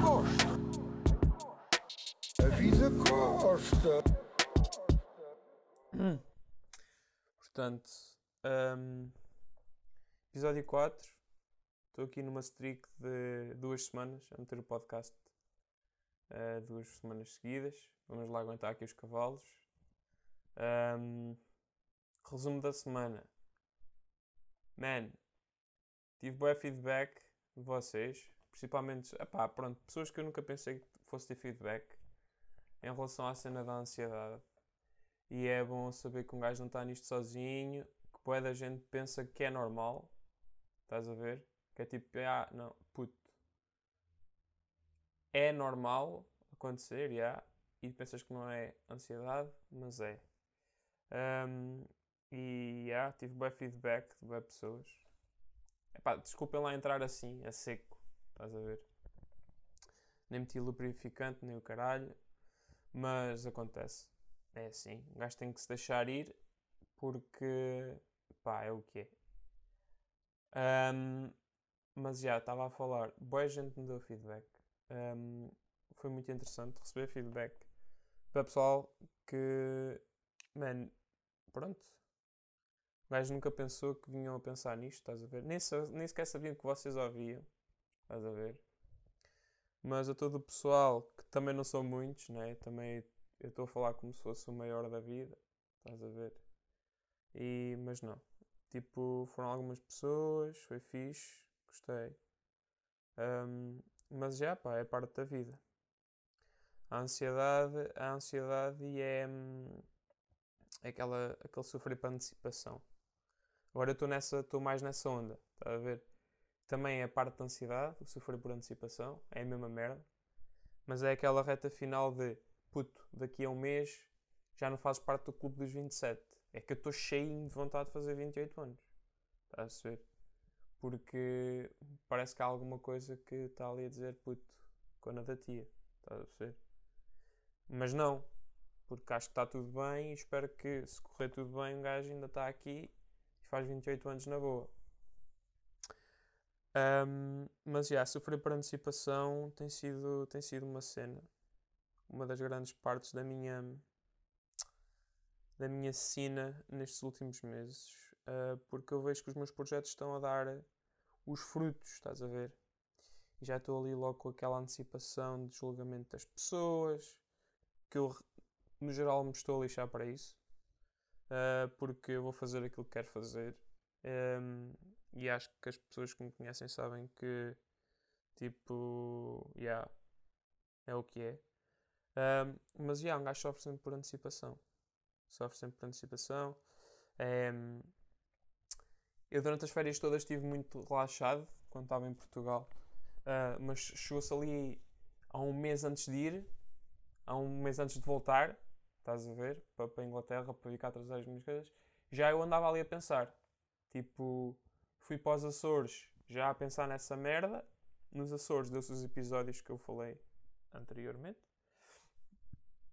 Costa. A vida Costa. Portanto, hum, episódio 4. Estou aqui numa streak de duas semanas a meter o podcast. uh, duas semanas seguidas. Vamos lá aguentar aqui os cavalos. Hum, resumo da semana. Man, tive bom feedback de vocês. Principalmente, epá, pronto, pessoas que eu nunca pensei que fosse ter feedback em relação à cena da ansiedade. E é bom saber que um gajo não está nisto sozinho, que boa da gente pensa que é normal. Estás a ver? Que é tipo, ah, não, puto. É normal acontecer, já. E pensas que não é ansiedade, mas é. Um, e já, tive bom feedback de boas pessoas. Epá, desculpem lá entrar assim, a seco. Estás a ver? Nem meti lubrificante, nem o caralho. Mas acontece. É assim. O gajo tem que se deixar ir porque pá, é o que é. Um, mas já, estava a falar. Boa gente me deu feedback. Um, foi muito interessante receber feedback para pessoal que, man, pronto. O gajo nunca pensou que vinham a pensar nisto, estás a ver? Nem, nem sequer sabiam que vocês ouviam, estás a ver? Mas a todo o pessoal, que também não são muitos, né? Também eu estou a falar como se fosse o maior da vida, estás a ver? E, mas não. Tipo, foram algumas pessoas, foi fixe, gostei. Um, mas já, pá, é parte da vida. A ansiedade, a ansiedade é, é aquela, aquele sofrer para antecipação. Agora eu estou nessa, estou mais nessa onda, estás a ver? Também é parte da ansiedade, o sofrer por antecipação, é a mesma merda. Mas é aquela reta final de puto, daqui a um mês já não fazes parte do clube dos 27. É que eu estou cheio de vontade de fazer 28 anos. Estás a perceber? Porque parece que há alguma coisa que está ali a dizer puto, quando da tia. Estás a perceber? Mas não. Porque acho que está tudo bem e espero que se correr tudo bem um gajo ainda está aqui e faz 28 anos na boa. Um, mas já, sofrer por antecipação tem sido, tem sido uma cena uma das grandes partes da minha da minha cena nestes últimos meses, uh, porque eu vejo que os meus projetos estão a dar os frutos, estás a ver? E já estou ali logo com aquela antecipação de julgamento das pessoas, que eu no geral me estou a lixar para isso, uh, porque eu vou fazer aquilo que quero fazer. Um, e acho que as pessoas que me conhecem sabem que tipo, yeah, é o que é. Um, mas yeah, um gajo sofre sempre por antecipação. Sofre sempre por antecipação. Um, eu durante as férias todas estive muito relaxado quando estava em Portugal. Uh, mas chegou-se ali há um mês antes de ir, há um mês antes de voltar, estás a ver, para, para a Inglaterra, para vir cá trazer as minhas coisas, já eu andava ali a pensar. Tipo, fui para os Açores já a pensar nessa merda. Nos Açores deu-se os episódios que eu falei anteriormente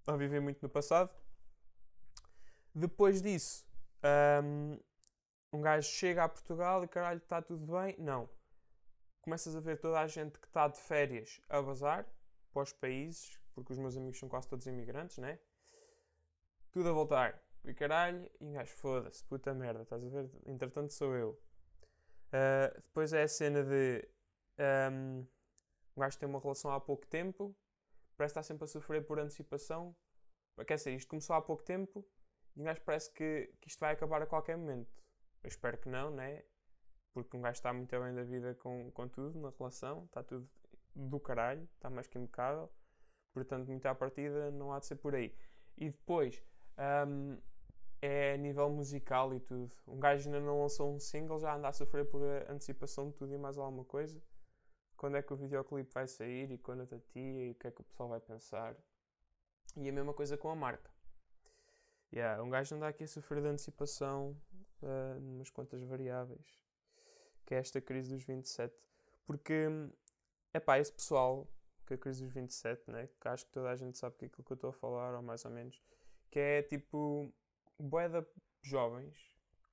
a viver muito no passado. Depois disso, um, um gajo chega a Portugal e caralho, está tudo bem. Não. Começas a ver toda a gente que está de férias a bazar para os países, porque os meus amigos são quase todos imigrantes, né? Tudo a voltar. E caralho, e um gajo, foda-se, puta merda, estás a ver? Entretanto sou eu. Uh, depois é a cena de um, um gajo tem uma relação há pouco tempo parece estar sempre a sofrer por antecipação. Quer dizer, isto começou há pouco tempo e um gajo parece que, que isto vai acabar a qualquer momento. Eu espero que não, né? Porque um gajo está muito bem da vida com, com tudo na relação, está tudo do caralho, está mais que impecável. Portanto, muito à partida não há de ser por aí. E depois, um, é a nível musical e tudo. Um gajo ainda não lançou um single, já anda a sofrer por antecipação de tudo e mais alguma coisa quando é que o videoclipe vai sair e quando a da tia e o que é que o pessoal vai pensar. E a mesma coisa com a marca. Yeah, um gajo anda aqui a sofrer de antecipação uh, numas quantas variáveis. Que é esta crise dos 27. Porque, é pá, esse pessoal, que é a crise dos 27, né? Que acho que toda a gente sabe que é aquilo que eu estou a falar, ou mais ou menos. Que é tipo, boeda jovens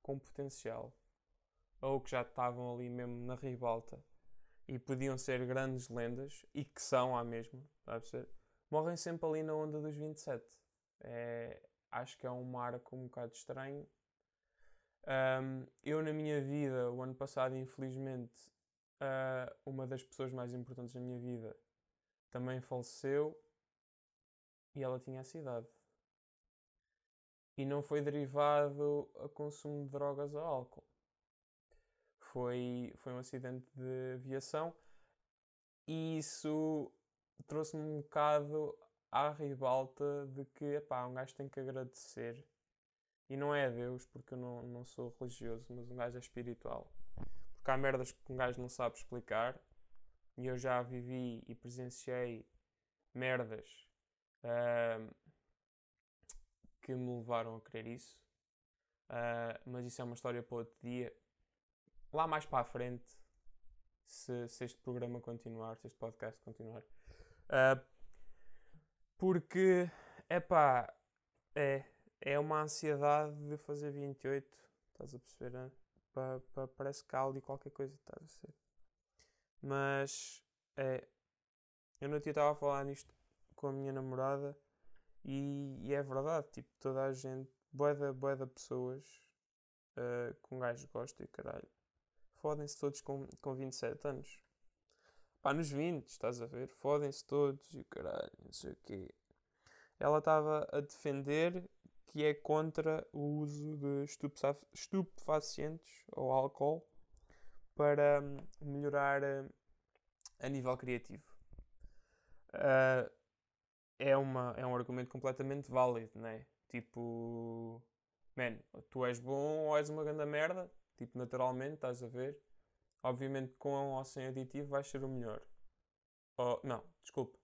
com potencial. Ou que já estavam ali mesmo na ribalta e podiam ser grandes lendas, e que são mesma, está a perceber? morrem sempre ali na onda dos 27. É, acho que é um marco um bocado estranho. Um, eu, na minha vida, o ano passado, infelizmente, uh, uma das pessoas mais importantes da minha vida também faleceu e ela tinha essa idade. E não foi derivado a consumo de drogas ou álcool. Foi, foi um acidente de aviação e isso trouxe-me um bocado à ribalta de que, epá, um gajo tem que agradecer. E não é a Deus, porque eu não, não sou religioso, mas um gajo é espiritual. Porque há merdas que um gajo não sabe explicar. E eu já vivi e presenciei merdas uh, que me levaram a crer isso. Uh, mas isso é uma história para outro dia. Lá mais para a frente, se, se este programa continuar, se este podcast continuar, Uh, porque, epá, é, é uma ansiedade de fazer 28, estás a perceber? Né? Pa, pa, parece há ali qualquer coisa, estás a ser. Mas, é, eu não estava a falar nisto com a minha namorada e, e é verdade, tipo, toda a gente, boeda, boeda pessoas uh, que um gajo gosta e caralho, fodem-se todos com, com 27 anos. Pá, nos 20, estás a ver? Fodem-se todos e caralho, não sei o quê. Ela estava a defender que é contra o uso de estupefacientes ou álcool para hum, melhorar hum, a nível criativo. Uh, é, uma, é um argumento completamente válido, não é? Tipo, man, tu és bom ou és uma grande merda, tipo, naturalmente, estás a ver? Obviamente, com ou sem aditivo, vai ser o melhor. Oh, não, desculpe.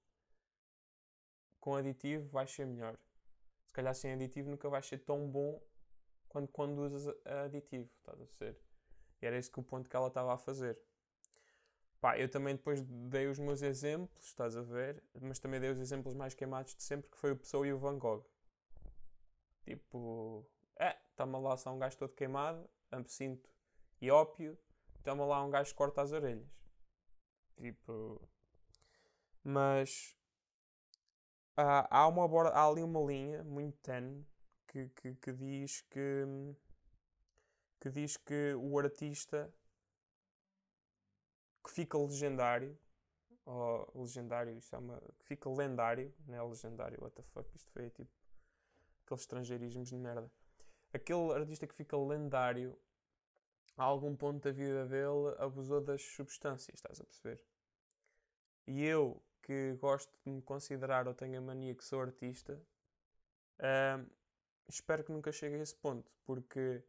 Com aditivo, vai ser melhor. Se calhar sem aditivo, nunca vai ser tão bom quando, quando usas aditivo. Estás a ser? E era esse que o ponto que ela estava a fazer. Pá, eu também depois dei os meus exemplos, estás a ver? Mas também dei os exemplos mais queimados de sempre, que foi o Pessoa e o Van Gogh. Tipo, é, está-me lá só um gajo todo queimado, absinto e ópio, toma lá um gajo que corta as orelhas. Tipo. Mas. Há, há, uma, há ali uma linha muito tenue que, que, que diz que. que diz que o artista que fica legendário. Ou legendário, isto é uma. que fica lendário, não é legendário, what the fuck, isto foi tipo. aqueles estrangeirismos de merda. Aquele artista que fica lendário a algum ponto da vida dele abusou das substâncias, estás a perceber? E eu, que gosto de me considerar ou tenho a mania que sou artista, uh, espero que nunca chegue a esse ponto, porque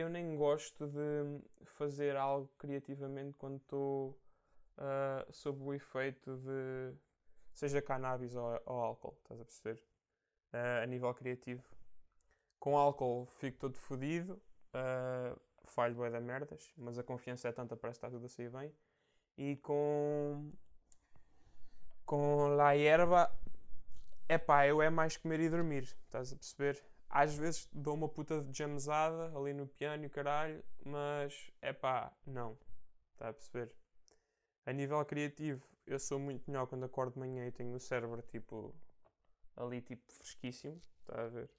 eu nem gosto de fazer algo criativamente quando estou uh, sob o efeito de seja cannabis ou, ou álcool, estás a perceber? Uh, a nível criativo. Com álcool fico todo fodido, uh, falho da merdas, mas a confiança é tanta, parece que está tudo a sair bem. E com com La Erva, é pá, eu é mais comer e dormir, estás a perceber? Às vezes dou uma puta de jamzada ali no piano e caralho, mas é pá, não, está a perceber? A nível criativo, eu sou muito melhor quando acordo de manhã e tenho o cérebro tipo ali tipo fresquíssimo, está a ver?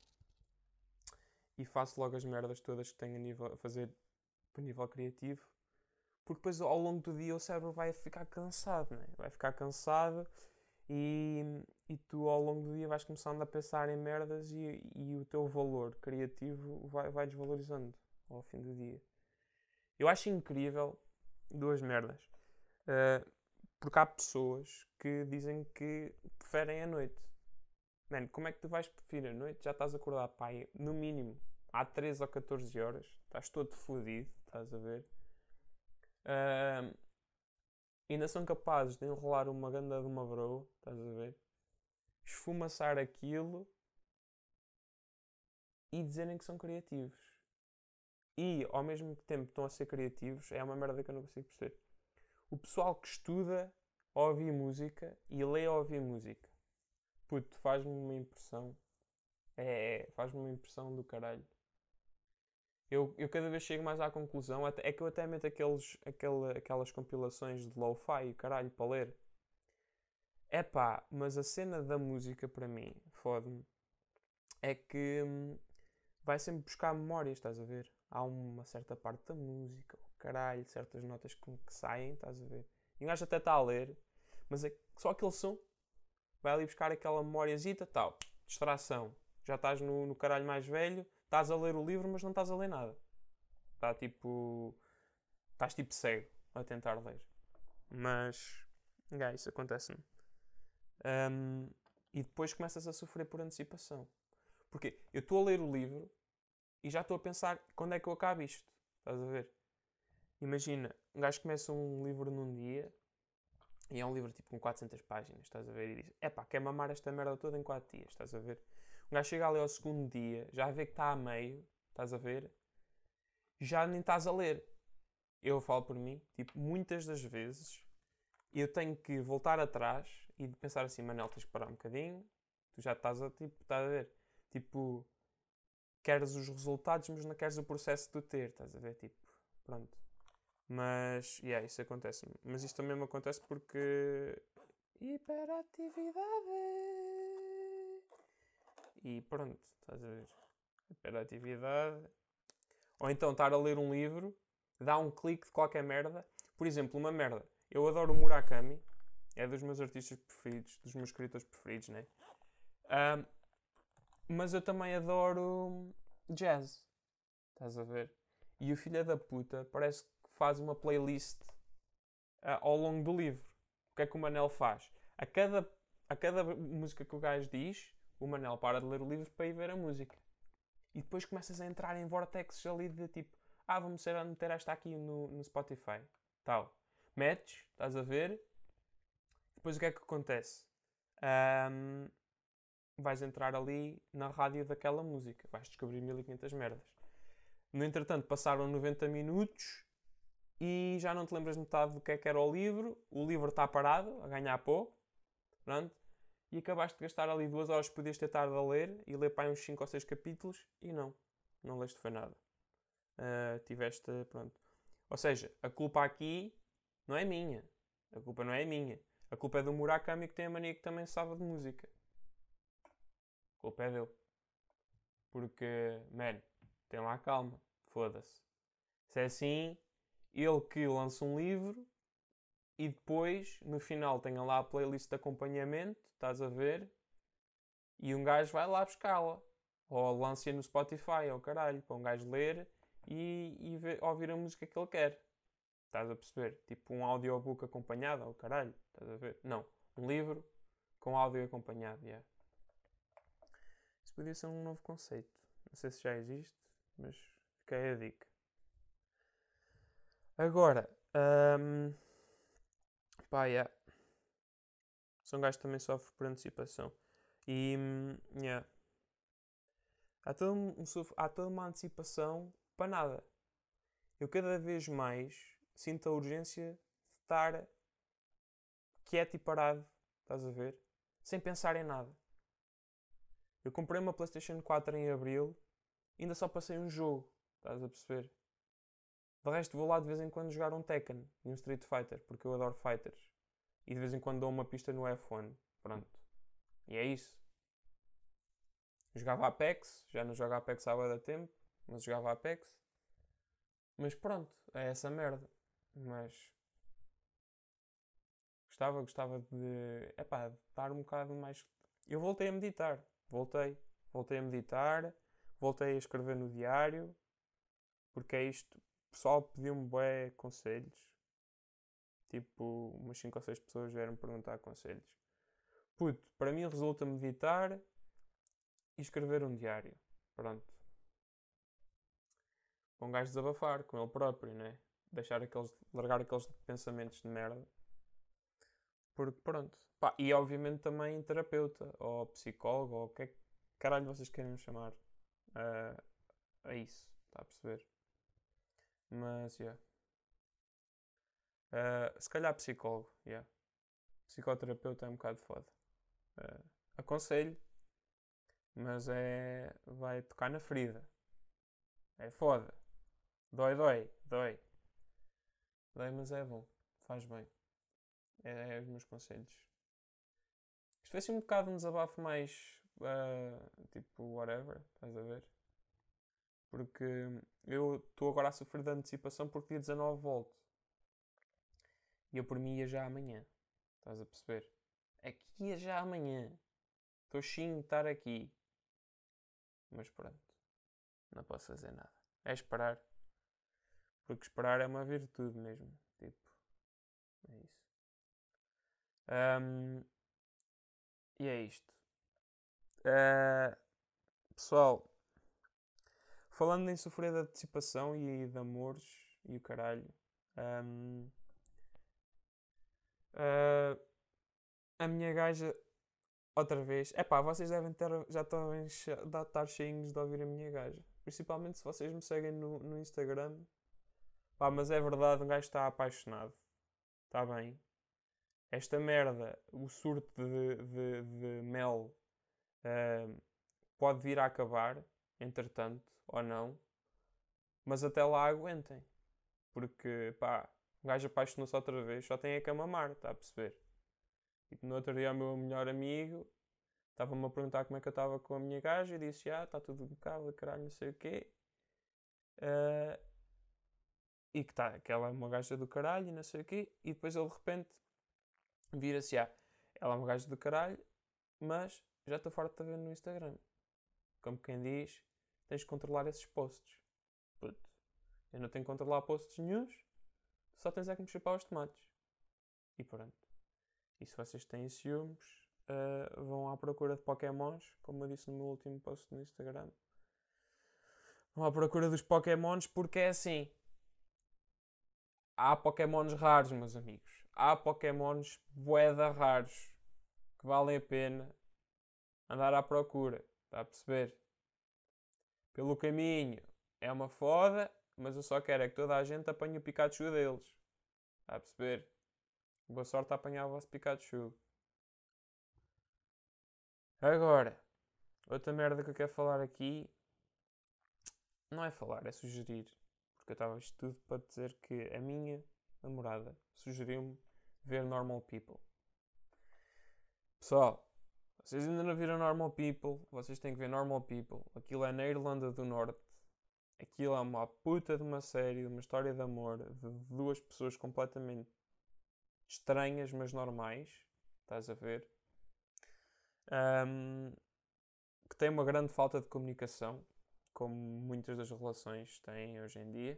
e faço logo as merdas todas que tenho a, nível, a fazer a nível criativo. Porque depois ao longo do dia o cérebro vai ficar cansado, né? vai ficar cansado e, e tu ao longo do dia vais começando a pensar em merdas e, e o teu valor criativo vai, vai desvalorizando ao fim do dia. Eu acho incrível duas merdas. Uh, porque há pessoas que dizem que preferem a noite. Mano, como é que tu vais preferir a noite? Já estás a acordar, pai, no mínimo há 13 ou 14 horas, estás todo fodido, estás a ver? Uh, ainda são capazes de enrolar uma ganda de uma bro, estás a ver? Esfumaçar aquilo e dizerem que são criativos. E ao mesmo tempo estão a ser criativos, é uma merda que eu não consigo perceber. O pessoal que estuda a música e lê a música. Puto, faz-me uma impressão. É, é faz-me uma impressão do caralho Eu, eu cada vez chego mais à conclusão, até- é que eu até meto aqueles, aquele, aquelas compilações de lo-fi, caralho, para ler. É pá, mas a cena da música para mim, fode-me, é que hum, vai sempre buscar memórias, estás a ver? Há uma certa parte da música, oh, caralho, certas notas que, que saem, estás a ver? E um gajo até está a ler, mas é só aquele som vai ali buscar aquela memóriazita, tal, distração. Já estás no, no caralho mais velho, estás a ler o livro, mas não estás a ler nada. Está tipo. Estás tipo cego a tentar ler. Mas. Yeah, isso acontece-me. Um, e depois começas a sofrer por antecipação. Porque eu estou a ler o livro e já estou a pensar quando é que eu acabo isto. Estás a ver? Imagina, um gajo começa um livro num dia e é um livro tipo com 400 páginas, estás a ver? E diz: Epá, quer mamar esta merda toda em 4 dias, estás a ver? Um gajo chega ali ao segundo dia, já vê que está a meio, estás a ver? Já nem estás a ler. Eu falo por mim, tipo, muitas das vezes eu tenho que voltar atrás e pensar assim: Manel, tens que parar um bocadinho, tu já estás a, tipo, estás a ver? Tipo, queres os resultados, mas não queres o processo de ter, estás a ver? Tipo, pronto. Mas, yeah, isso acontece. Mas isto também me acontece porque. Hiperatividade. E pronto, estás a ver? Hiperatividade. Ou então estar a ler um livro, dá um clique de qualquer merda. Por exemplo, uma merda. Eu adoro Murakami, é dos meus artistas preferidos, dos meus escritores preferidos, né? Ahm, mas eu também adoro jazz. Estás a ver? E o filho da puta parece que faz uma playlist ah, ao longo do livro. O que é que o Manel faz? A cada, a cada música que o gajo diz, o Manel para de ler o livro para ir ver a música. E depois começas a entrar em vortexes ali de tipo, ah, vamos ser a meter esta aqui no, no Spotify. Tal. Metes, estás a ver. Depois o que é que acontece? Ahm, vais entrar ali na rádio daquela música. Vais descobrir 1500 merdas. No entretanto, passaram 90 minutos e já não te lembras metade do que é que era o livro. O livro está parado, a ganhar pó. Pronto. E acabaste de gastar ali duas horas que podias ter estado a ler e ler para uns 5 ou 6 capítulos e não. Não leste foi nada. Ah, tiveste, pronto. Ou seja, a culpa aqui não é minha. A culpa não é minha. A culpa é do Murakami que tem a mania que também sabe de música. A culpa é dele. Porque, man, tem lá calma. Foda-se. Se é assim, ele que lança um livro e depois, no final, tenha lá a playlist de acompanhamento, estás a ver? E um gajo vai lá buscá-la. Ou lança no Spotify, ou caralho, para um gajo ler e, e ver- ouvir a música que ele quer. Estás a perceber? Tipo um audiobook acompanhado, ou caralho, estás a ver? Não, um livro com áudio acompanhado, yeah. Isso podia ser um novo conceito. Não sei se já existe, mas fica aí a dica. Agora, hum, pá, yeah. São gajos que também sofrem por antecipação. E, yeah. Há, todo um, há toda uma antecipação para nada. Eu cada vez mais sinto a urgência de estar quieto e parado, estás a ver? Sem pensar em nada. Eu comprei uma PlayStation 4 em abril ainda só passei um jogo, estás a perceber? De resto, vou lá de vez em quando jogar um Tekken e um Street Fighter, porque eu adoro fighters. E de vez em quando dou uma pista no F1. Pronto. E é isso. Jogava Apex, já não jogo Apex há da tempo, mas jogava Apex. Mas pronto, é essa merda. Mas gostava, gostava de, epá, de estar um bocado mais. Eu voltei a meditar, voltei, voltei a meditar, voltei a escrever no diário, porque é isto. O pessoal pediu-me bué conselhos. Tipo, umas 5 ou 6 pessoas vieram perguntar conselhos. Puto, para mim resulta meditar e escrever um diário. Pronto. Para um gajo desabafar com ele próprio, né? Deixar aqueles, largar aqueles pensamentos de merda. Porque pronto. Pá, e obviamente também terapeuta, ou psicólogo, ou o que é que caralho vocês querem chamar a, a isso. Está a perceber? Mas, yeah. Ah, se calhar psicólogo, yeah. Psicoterapeuta é um bocado foda. Ah, aconselho, mas é. vai tocar na ferida. É foda. Dói, dói, dói. Dói, mas é bom. Faz bem. É, é os meus conselhos. Isto foi assim um bocado um desabafo mais. ah, tipo, whatever. Estás a ver? Porque eu estou agora a sofrer de antecipação porque dia 19 volto. E eu por mim ia já amanhã. Estás a perceber? Que ia já amanhã. Estou sim de estar aqui. Mas pronto. Não posso fazer nada. É esperar. Porque esperar é uma virtude mesmo. Tipo. É isso. Ahm, e é isto. Ah, pessoal, falando em sofrer de antecipação e de amores e o caralho. ahm, ah, a minha gaja, outra vez. É pá, vocês devem ter, já de estar cheinhos de ouvir a minha gaja. Principalmente se vocês me seguem no, no Instagram. Pá, mas é verdade, um gajo está apaixonado. Está bem. Esta merda, o surto de, de, de mel, ah, pode vir a acabar, entretanto, ou não. Mas até lá aguentem. Porque, pá, o gajo apaixonou-se outra vez, só tem é a mamar, está a perceber? E no outro dia o meu melhor amigo estava-me a perguntar como é que eu estava com a minha gaja e disse, ah, está tudo impecável, caralho, não sei o quê. Ah, e que, tá, que ela é uma gaja do caralho e não sei o quê. E depois ele de repente vira-se, ah, ela é uma gaja do caralho, mas já estou farto de ver no Instagram. Como quem diz, tens de controlar esses posts. Puto, eu não tenho que controlar posts nenhuns, só tens é que me chupar os tomates. E pronto. E se vocês têm ciúmes, ah, vão à procura de Pokémons, como eu disse no meu último post no Instagram. Vão à procura dos Pokémons porque é assim. Há Pokémons raros, meus amigos. Há Pokémons boeda raros que valem a pena andar à procura. Está a perceber? Pelo caminho é uma foda, mas eu só quero é que toda a gente apanhe o Pikachu deles. Está a perceber? Boa sorte a apanhar o vosso Pikachu. Agora, outra merda que eu quero falar aqui não é falar, é sugerir. Porque eu estava isto tudo para dizer que a minha namorada sugeriu-me ver Normal People. Pessoal, vocês ainda não viram Normal People, vocês têm que ver Normal People. Aquilo é na Irlanda do Norte. Aquilo é uma puta de uma série, de uma história de amor de duas pessoas completamente estranhas, mas normais. Estás a ver? Ahm, que tem uma grande falta de comunicação, como muitas das relações têm hoje em dia.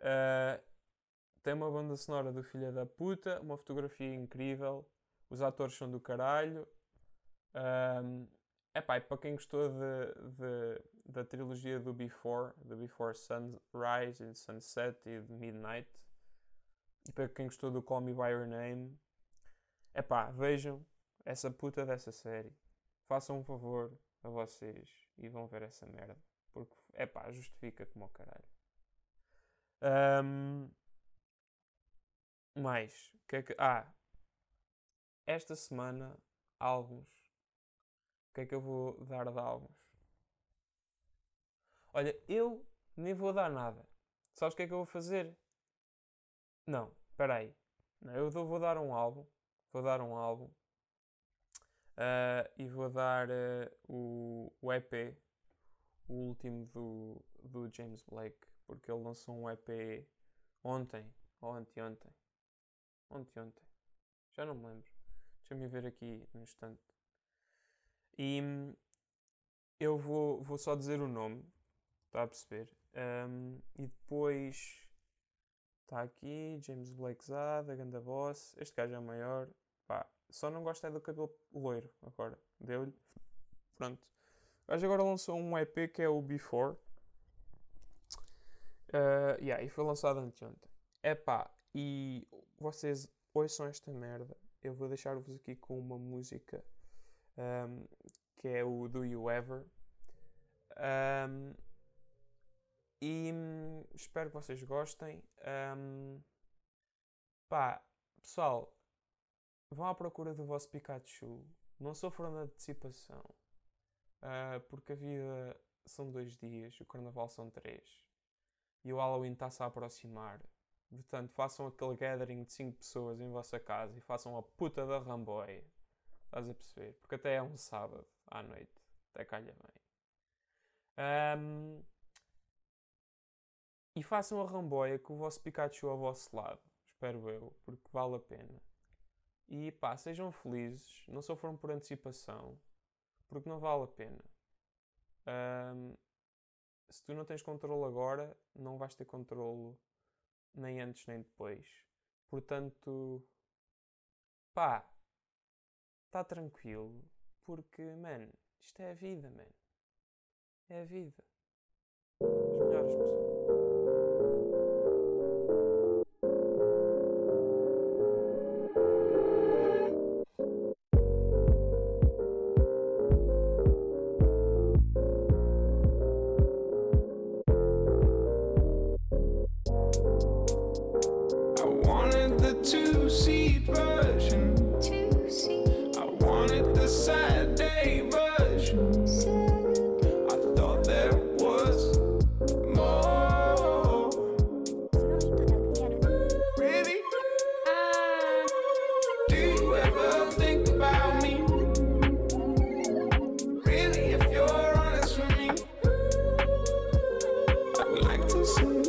Ah, tem uma banda sonora do Filha da Puta, uma fotografia incrível, os atores são do caralho. Um, epá, e para quem gostou de, de- da trilogia do Before, do Before Sunrise and Sunset e de Midnight, e para quem gostou do Call Me By Your Name, epá, vejam essa puta dessa série. Façam um favor a vocês e vão ver essa merda. Porque, epá, justifica como o caralho. Ahm, mais, que é que... Ah, esta semana, álbuns. Que é que eu vou dar de álbuns? Olha, eu nem vou dar nada. Sabes o que é que eu vou fazer? Não, espera aí. Eu vou dar um álbum. Vou dar um álbum. Ah, e vou dar ah, o, o EP, o último do, do James Blake, porque ele lançou um EP ontem, ou anteontem. Ontem, ontem. Já não me lembro. Deixa-me ver aqui no instante. E hum, eu vou, vou só dizer o nome, está a perceber? Ahm, e depois está aqui James Blake Zada, Ganda Boss. Este gajo é maior. Pá, só não gosto é do cabelo loiro agora. Deu-lhe. Pronto. O gajo agora lançou um EP que é o Before. Ah, yeah, e foi lançado anteontem. Epá, e vocês ouçam esta merda. Eu vou deixar-vos aqui com uma música um, que é o Do You Ever. Um, e hum, espero que vocês gostem. Um, pá, pessoal, vão à procura do vosso Pikachu. Não sofram da antecipação, uh, porque a vida são dois dias, o Carnaval são três e o Halloween está-se a aproximar. Portanto, façam aquele gathering de cinco pessoas em vossa casa e façam a puta da ramboia. Estás a perceber? Porque até é um sábado à noite. Até calha bem. Um... E façam a ramboia com o vosso Pikachu ao vosso lado. Espero eu, porque vale a pena. E pá, sejam felizes, não sofram por antecipação, porque não vale a pena. Um, se tu não tens controle agora, não vais ter controle nem antes nem depois. Portanto, pá, Está tranquilo, porque, mano, isto é a vida, mano. É a vida. Sounds.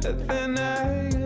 Then I